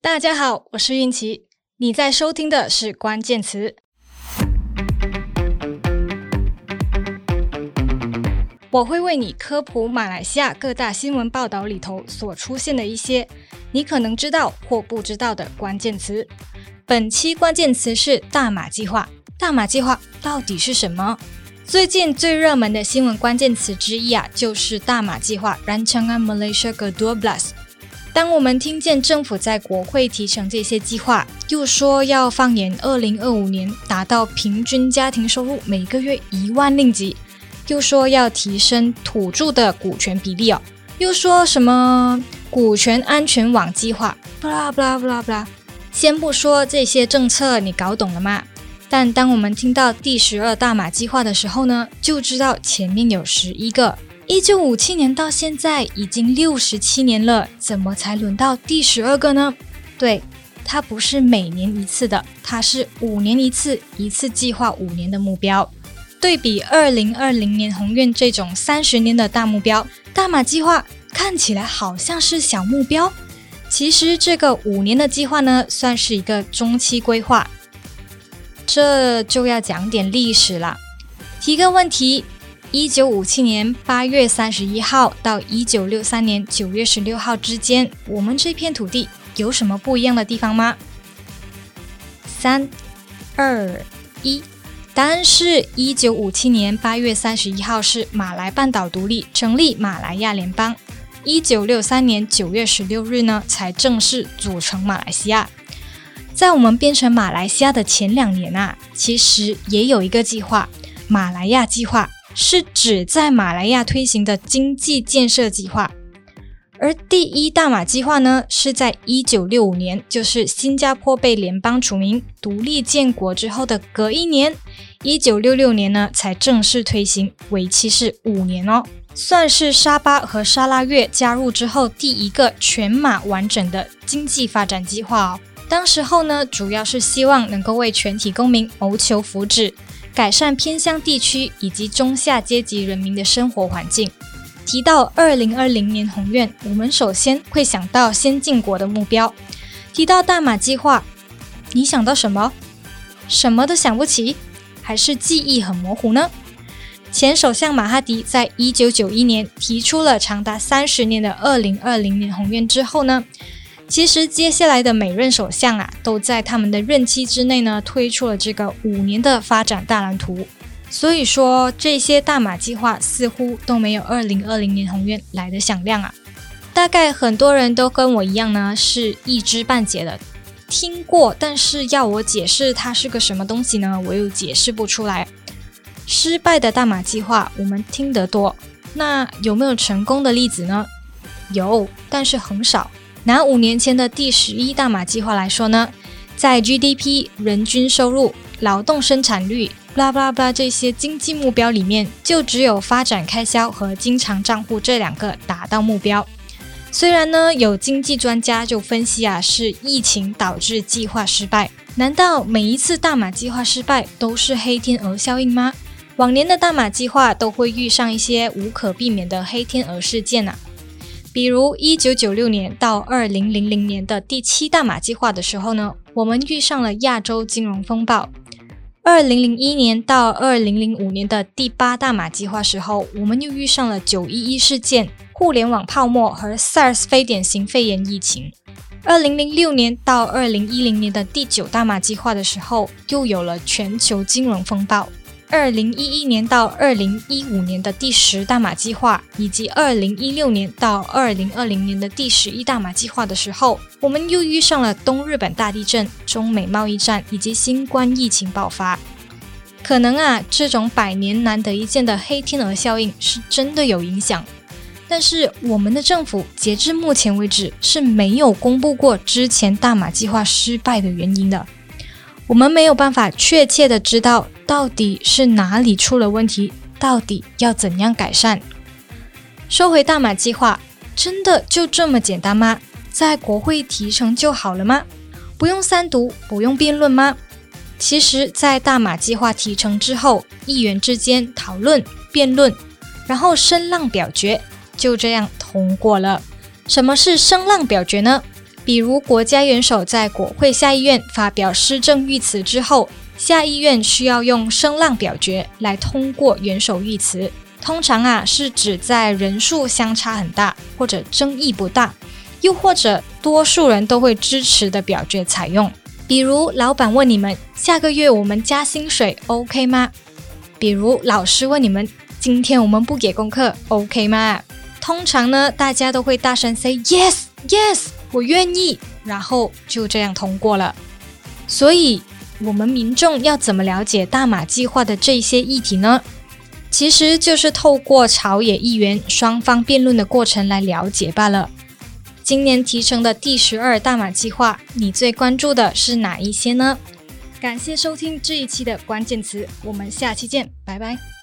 大家好，我是韵琪，你在收听的是关键词。我会为你科普马来西亚各大新闻报道里头所出现的一些你可能知道或不知道的关键词。本期关键词是大马计划。大马计划到底是什么？最近最热门的新闻关键词之一啊，就是大马计划 Rancangan Malaysia Ke-12。当我们听见政府在国会提成这些计划，又说要放眼二零二五年达到平均家庭收入每个月一万令吉，又说要提升土著的股权比例哦，又说什么股权安全网计划，布拉布拉布拉布拉。先不说这些政策，你搞懂了吗？但当我们听到第十二大马计划的时候呢，就知道前面有十一个。一九五七年到现在已经六十七年了，怎么才轮到第十二个呢？对，它不是每年一次的，它是五年一次，一次计划五年的目标。对比二零二零年宏愿这种三十年的大目标，大马计划看起来好像是小目标。其实这个五年的计划呢，算是一个中期规划。这就要讲点历史了。提个问题：一九五七年八月三十一号到一九六三年九月十六号之间，我们这片土地有什么不一样的地方吗？三、二、一，答案是一九五七年八月三十一号是马来半岛独立，成立马来亚联邦。一九六三年九月十六日呢，才正式组成马来西亚。在我们变成马来西亚的前两年啊，其实也有一个计划——马来亚计划，是指在马来亚推行的经济建设计划。而第一大马计划呢，是在一九六五年，就是新加坡被联邦除名、独立建国之后的隔一年，一九六六年呢，才正式推行，为期是五年哦，算是沙巴和沙拉越加入之后第一个全马完整的经济发展计划哦。当时候呢，主要是希望能够为全体公民谋求福祉，改善偏乡地区以及中下阶级人民的生活环境。提到二零二零年宏愿，我们首先会想到先进国的目标。提到大马计划，你想到什么？什么都想不起，还是记忆很模糊呢？前首相马哈迪在一九九一年提出了长达三十年的二零二零年宏愿之后呢，其实接下来的每任首相啊，都在他们的任期之内呢，推出了这个五年的发展大蓝图。所以说，这些大马计划似乎都没有二零二零年宏愿来得响亮啊。大概很多人都跟我一样呢，是一知半解的，听过，但是要我解释它是个什么东西呢，我又解释不出来。失败的大马计划我们听得多，那有没有成功的例子呢？有，但是很少。拿五年前的第十一大马计划来说呢，在 GDP、人均收入、劳动生产率、blah blah blah 这些经济目标里面，就只有发展开销和经常账户这两个达到目标。虽然呢，有经济专家就分析啊，是疫情导致计划失败。难道每一次大马计划失败都是黑天鹅效应吗？往年的大马计划都会遇上一些无可避免的黑天鹅事件啊。比如一九九六年到二零零零年的第七大马计划的时候呢，我们遇上了亚洲金融风暴；二零零一年到二零零五年的第八大马计划时候，我们又遇上了九一一事件、互联网泡沫和 SARS 非典型肺炎疫情；二零零六年到二零一零年的第九大马计划的时候，又有了全球金融风暴。二零一一年到二零一五年的第十大马计划，以及二零一六年到二零二零年的第十一大马计划的时候，我们又遇上了东日本大地震、中美贸易战以及新冠疫情爆发。可能啊，这种百年难得一见的黑天鹅效应是真的有影响，但是我们的政府截至目前为止是没有公布过之前大马计划失败的原因的。我们没有办法确切的知道到底是哪里出了问题，到底要怎样改善。说回大马计划，真的就这么简单吗？在国会提成就好了吗？不用三读，不用辩论吗？其实，在大马计划提成之后，议员之间讨论、辩论，然后声浪表决，就这样通过了。什么是声浪表决呢？比如国家元首在国会下议院发表施政预词之后，下议院需要用声浪表决来通过元首预词。通常啊是指在人数相差很大或者争议不大，又或者多数人都会支持的表决采用。比如老板问你们下个月我们加薪水 OK 吗？比如老师问你们今天我们不给功课 OK 吗？通常呢大家都会大声 say yes yes。我愿意，然后就这样通过了。所以，我们民众要怎么了解大马计划的这些议题呢？其实就是透过朝野议员双方辩论的过程来了解罢了。今年提成的第十二大马计划，你最关注的是哪一些呢？感谢收听这一期的关键词，我们下期见，拜拜。